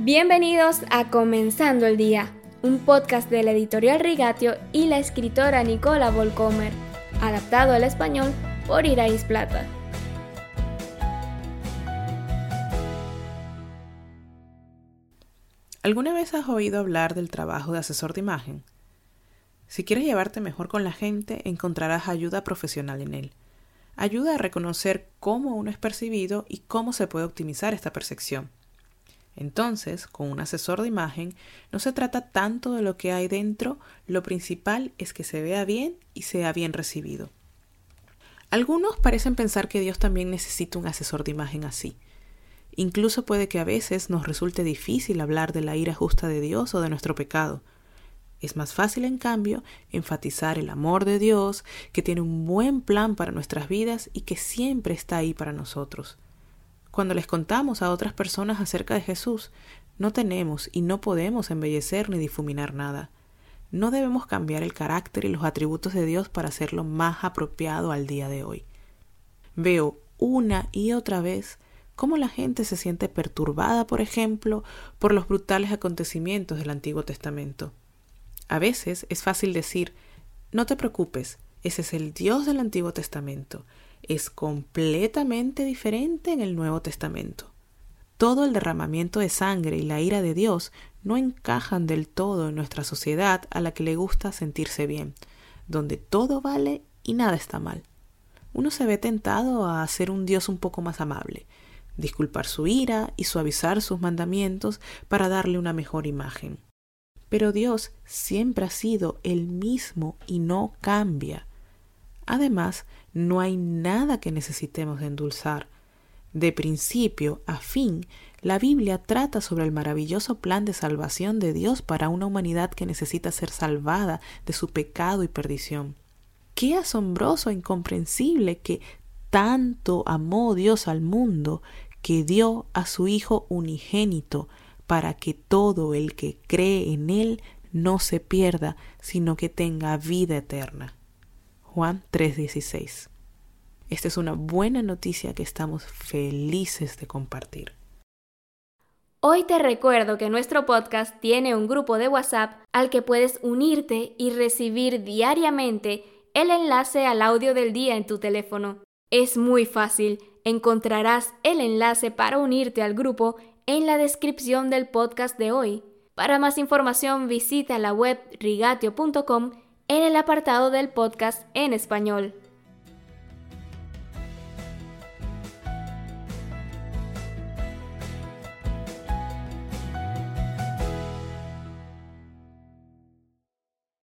Bienvenidos a Comenzando el Día, un podcast de la editorial Rigatio y la escritora Nicola Volcomer, adaptado al español por Irais Plata. ¿Alguna vez has oído hablar del trabajo de asesor de imagen? Si quieres llevarte mejor con la gente, encontrarás ayuda profesional en él. Ayuda a reconocer cómo uno es percibido y cómo se puede optimizar esta percepción. Entonces, con un asesor de imagen, no se trata tanto de lo que hay dentro, lo principal es que se vea bien y sea bien recibido. Algunos parecen pensar que Dios también necesita un asesor de imagen así. Incluso puede que a veces nos resulte difícil hablar de la ira justa de Dios o de nuestro pecado. Es más fácil, en cambio, enfatizar el amor de Dios, que tiene un buen plan para nuestras vidas y que siempre está ahí para nosotros. Cuando les contamos a otras personas acerca de Jesús, no tenemos y no podemos embellecer ni difuminar nada. No debemos cambiar el carácter y los atributos de Dios para hacerlo más apropiado al día de hoy. Veo una y otra vez cómo la gente se siente perturbada, por ejemplo, por los brutales acontecimientos del Antiguo Testamento. A veces es fácil decir, no te preocupes, ese es el Dios del Antiguo Testamento es completamente diferente en el Nuevo Testamento. Todo el derramamiento de sangre y la ira de Dios no encajan del todo en nuestra sociedad a la que le gusta sentirse bien, donde todo vale y nada está mal. Uno se ve tentado a ser un Dios un poco más amable, disculpar su ira y suavizar sus mandamientos para darle una mejor imagen. Pero Dios siempre ha sido el mismo y no cambia. Además, no hay nada que necesitemos endulzar. De principio a fin, la Biblia trata sobre el maravilloso plan de salvación de Dios para una humanidad que necesita ser salvada de su pecado y perdición. Qué asombroso e incomprensible que tanto amó Dios al mundo que dio a su Hijo unigénito para que todo el que cree en Él no se pierda, sino que tenga vida eterna. Juan 3:16. Esta es una buena noticia que estamos felices de compartir. Hoy te recuerdo que nuestro podcast tiene un grupo de WhatsApp al que puedes unirte y recibir diariamente el enlace al audio del día en tu teléfono. Es muy fácil, encontrarás el enlace para unirte al grupo en la descripción del podcast de hoy. Para más información visita la web rigatio.com en el apartado del podcast en español.